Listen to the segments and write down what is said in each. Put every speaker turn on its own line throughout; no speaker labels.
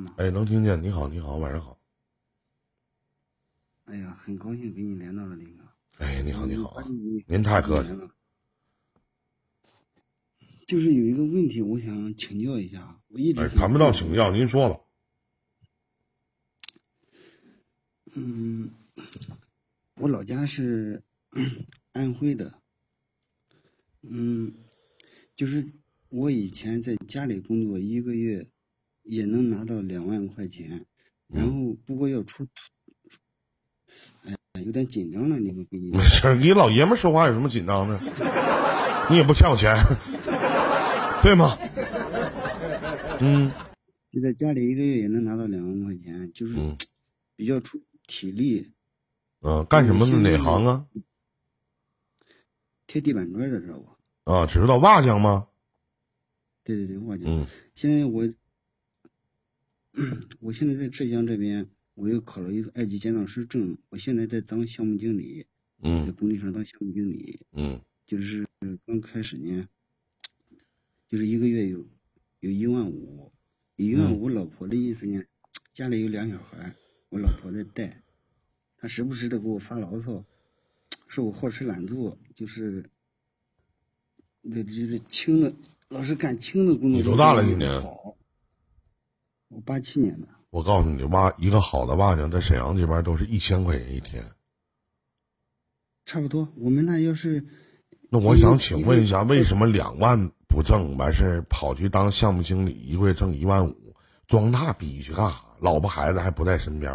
吗？
哎，能听见。你好，你好，晚上好。
哎呀，很高兴跟你连到了，林哥。
哎，你好，你好您太客气
了。就是有一个问题，我想请教一下。我一直
哎，谈不到请教，您说吧。
嗯，我老家是 安徽的。嗯，就是我以前在家里工作，一个月也能拿到两万块钱，然后不过要出，哎，有点紧张了，你们给你
没事儿，你老爷们说话有什么紧张的？你也不欠我钱，对吗？嗯
就在家里一个月也能拿到两万块钱，就是
嗯
比较出体力，
嗯、干什么的？哪行啊？
贴地板砖的知道不？
啊，知道瓦匠吗？
对对对，瓦匠。
嗯
现在我，我现在在浙江这边，我又考了一个二级建造师证，我现在在当项目经理，在
嗯
工地上当项目经理，
嗯
就是刚开始呢，就是一个月有有一万五，一万
嗯
五。老婆的意思呢，家里有两小孩，我老婆在带，她时不时的给我发牢骚，说我好吃懒做，就是，那就是轻的，老是干轻的工作。
你多大了今年
好我八七年的，
我告诉你，瓦一个好的瓦匠在沈阳这边都是一千块钱一天。
差不多。我们那要是
那我想请问一下，为什么两万不挣，完事儿跑去当项目经理，一个月挣一万五，装大逼去干啥？老婆孩子还不在身边，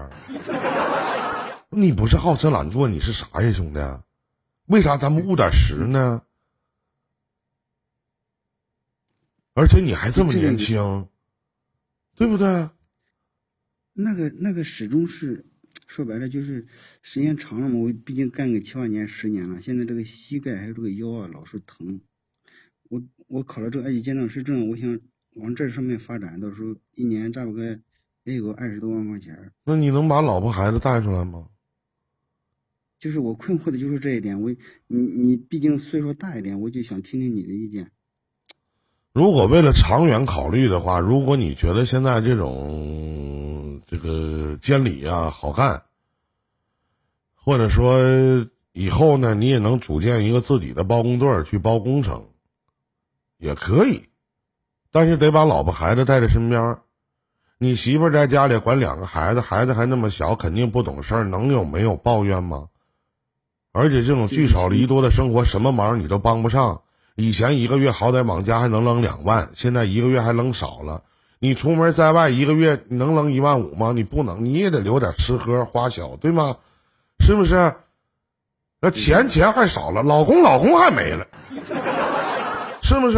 你不是好吃懒做，你是啥呀，兄弟？为啥咱们务点实呢？而且你还这么年轻，对不对？
那个那个始终是说白了就是时间长了嘛，我毕竟干个七八年十年了，现在这个膝盖还有这个腰啊老是疼。我我考了这个二级建造师证，我想往这上面发展，到时候一年差不多也有个二十多万块钱。
那你能把老婆孩子带出来吗？
就是我困惑的就是这一点，我你你毕竟岁数大一点，我就想听听你的意见。
如果为了长远考虑的话，如果你觉得现在这种这个监理啊好干，或者说以后呢，你也能组建一个自己的包工队去包工程，也可以，但是得把老婆孩子带在身边儿。你媳妇在家里管两个孩子，孩子还那么小，肯定不懂事儿，能有没有抱怨吗？而且这种聚少离多的生活，什么忙你都帮不上。以前一个月好歹往家还能扔两万，现在一个月还扔少了。你出门在外一个月能扔一万五吗？你不能，你也得留点吃喝花销，对吗？是不是？那钱钱还少了，老公老公还没了，是不是？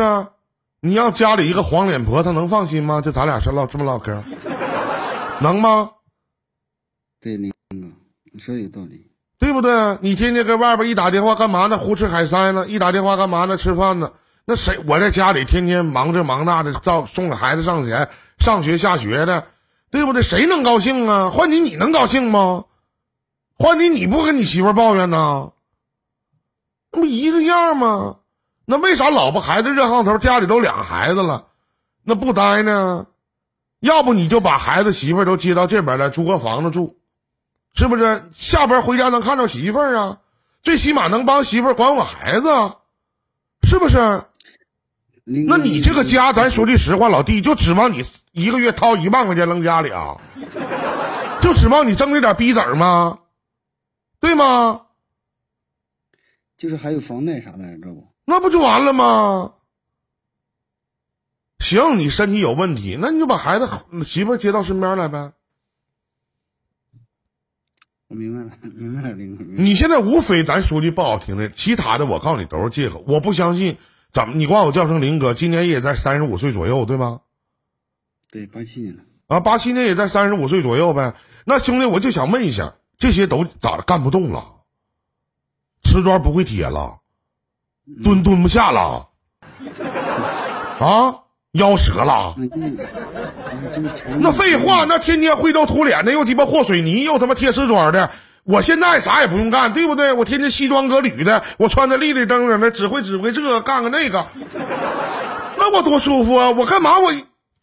你要家里一个黄脸婆，她能放心吗？就咱俩是唠这么唠嗑，能吗？
对，林哥，你说的有道理。
对不对？你天天跟外边一打电话干嘛呢？胡吃海塞呢？一打电话干嘛呢？吃饭呢？那谁？我在家里天天忙这忙那的，到送给孩子上学、上学下学的，对不对？谁能高兴啊？换你你能高兴吗？换你你不跟你媳妇抱怨呢？那不一个样吗？那为啥老婆孩子热炕头，家里都俩孩子了，那不待呢？要不你就把孩子媳妇都接到这边来，租个房子住。是不是下班回家能看着媳妇儿啊？最起码能帮媳妇儿管我孩子啊，是不是？那你这个家，咱说句实话，老弟，就指望你一个月掏一万块钱扔家里啊？就指望你挣这点逼子儿吗？对吗？
就是还有房贷啥的，知道不？
那不就完了吗？行，你身体有问题，那你就把孩子媳妇接到身边来呗。
我明白了，明白了，林哥。
你现在无非咱说句不好听的，其他的我告诉你都是借口。我不相信，怎么你管我叫声林哥，今年也在三十五岁左右，对吧？
对，八七年的。
啊，八七年也在三十五岁左右呗。那兄弟，我就想问一下，这些都咋的干不动了？瓷砖不会贴了，蹲蹲不下了，啊，腰折了。
那，
废话，那天天灰头土脸的，又鸡巴和水泥，又他妈贴瓷砖的。我现在啥也不用干，对不对？我天天西装革履的，我穿的立立正正的，指挥指挥这个，干个那个，那我多舒服啊！我干嘛我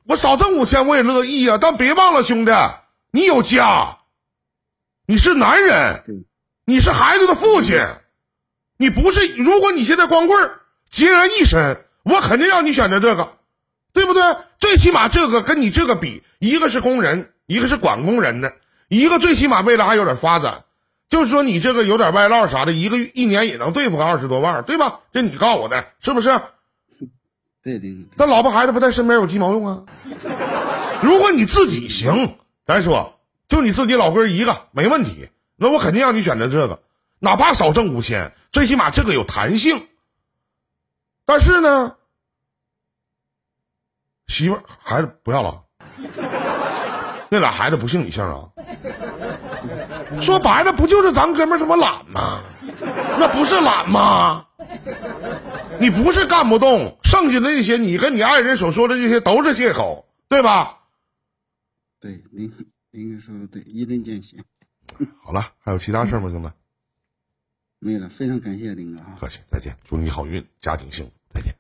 我少挣五千我也乐意呀，但别忘了兄弟，你有家，你是男人，你是孩子的父亲，你不是。如果你现在光棍孑然一身，我肯定让你选择这个，对不对？最起码这个跟你这个比，一个是工人，一个是管工人的，一个最起码未来还有点发展。就是说你这个有点外唠啥的，一个月一年也能对付个二十多万，对吧？这你告诉我的，是不是？
对对。
但老婆孩子不在身边有鸡毛用啊？如果你自己行，咱说，就你自己老哥一个没问题，那我肯定让你选择这个，哪怕少挣五千，最起码这个有弹性。但是呢，媳妇孩子不要了，那俩孩子不姓你姓啊？说白了，不就是咱哥们儿他妈懒吗？那不是懒吗？你不是干不动，剩下的那些，你跟你爱人所说的这些都是借口，对吧？
对，您您该说的对，一针见血。
好了，还有其他事吗，兄弟？
没了，非常感谢林哥啊
客气，再见，祝你好运，家庭幸福，再见。